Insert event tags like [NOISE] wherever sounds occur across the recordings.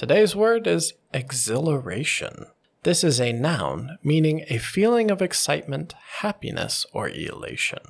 Today's word is exhilaration. This is a noun meaning a feeling of excitement, happiness, or elation.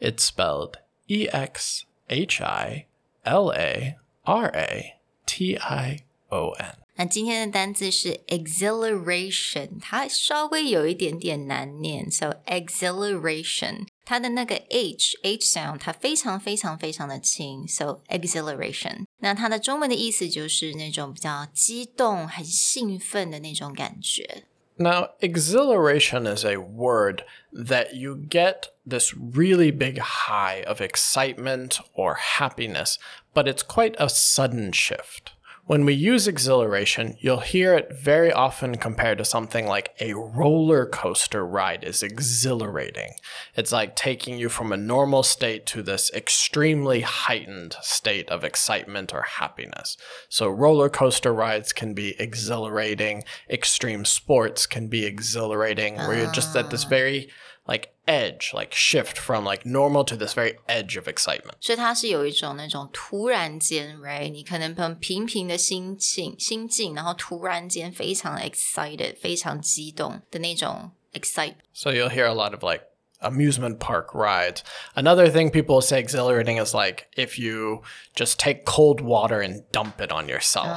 It's spelled E X H I L A R A T I O N. 那今天的单字是 exhilaration，它稍微有一点点难念，so exhilaration， 它的那个 h h sound 它非常非常非常的轻，so exhilaration。那它的中文的意思就是那种比较激动、很兴奋的那种感觉。 Now, exhilaration is a word that you get this really big high of excitement or happiness, but it's quite a sudden shift. When we use exhilaration, you'll hear it very often compared to something like a roller coaster ride is exhilarating. It's like taking you from a normal state to this extremely heightened state of excitement or happiness. So, roller coaster rides can be exhilarating, extreme sports can be exhilarating, where you're just at this ah. very like edge, like shift from like normal to this very edge of excitement. 所以它是有一种那种突然间，right？你可能很平平的心境心境，然后突然间非常 excited，非常激动的那种 excite。 So you'll hear a lot of like amusement park rides. Another thing people say exhilarating is like if you just take cold water and dump it on yourself,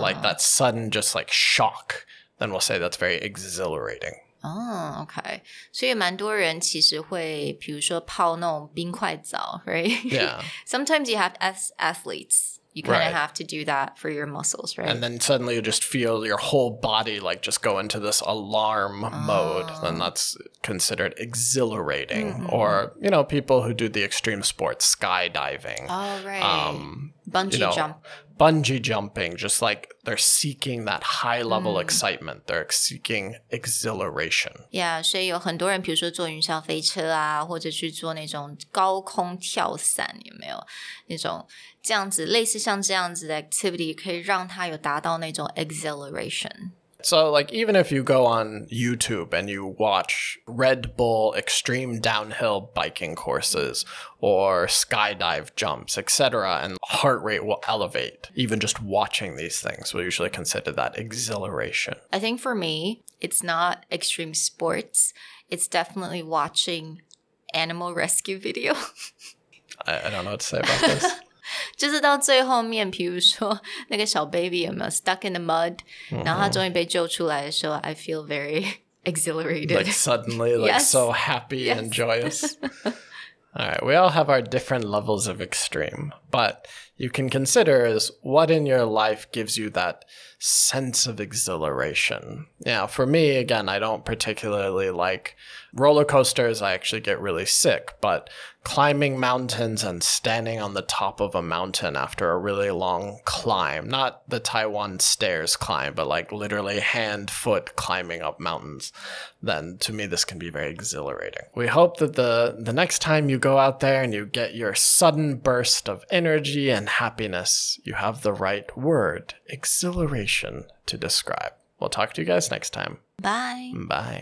like that sudden just like shock, then we'll say that's very exhilarating. 哦、o k 所以蛮多人其实会，比如说泡那种冰块澡，right？ Yeah. Sometimes [LAUGHS] you have as athletes, you kind of Right. have to do that for your muscles, right? And then suddenly you just feel your whole body like just go into this alarm mode. Then that's considered exhilarating. Or, you know, people who do the extreme sports, skydiving. oh, right. um, Bungee you know, jump. bungee jumping, just like they're seeking that high level excitement. They're seeking exhilaration. Yeah，所以有很多人，比如说坐云霄飞车啊，或者去做那种高空跳伞，有没有那种这样子类似像这样子的 activity，可以让他有达到那种 exhilaration。 So, like, even if you go on YouTube and you watch Red Bull extreme downhill biking courses or skydive jumps, etc., and heart rate will elevate, even just watching these things, we usually consider that exhilaration. I think for me, it's not extreme sports. It's definitely watching animal rescue video. [LAUGHS] I, I don't know what to say about this. [LAUGHS] 就是到最后面，比如说那个小 baby [LAUGHS] 有没有 stuck in the mud，、然后他终于被救出来的时候，I feel very [LAUGHS] exhilarated。 like suddenly like Yes. so happy and joyous. [LAUGHS] all right, we all have our different levels of extreme, but you can consider is what in your life gives you that sense of exhilaration. Now, for me, again, I don't particularly like roller coasters. I actually get really sick, but climbing mountains and standing on the top of a mountain after a really long climb, not the Taiwan stairs climb, but like literally hand foot climbing up mountains, then to me this can be very exhilarating. We hope that the the next time you go out there and you get your sudden burst of energy and happiness, you have the right word, exhilaration, to describe. We'll talk to you guys next time. Bye. Bye.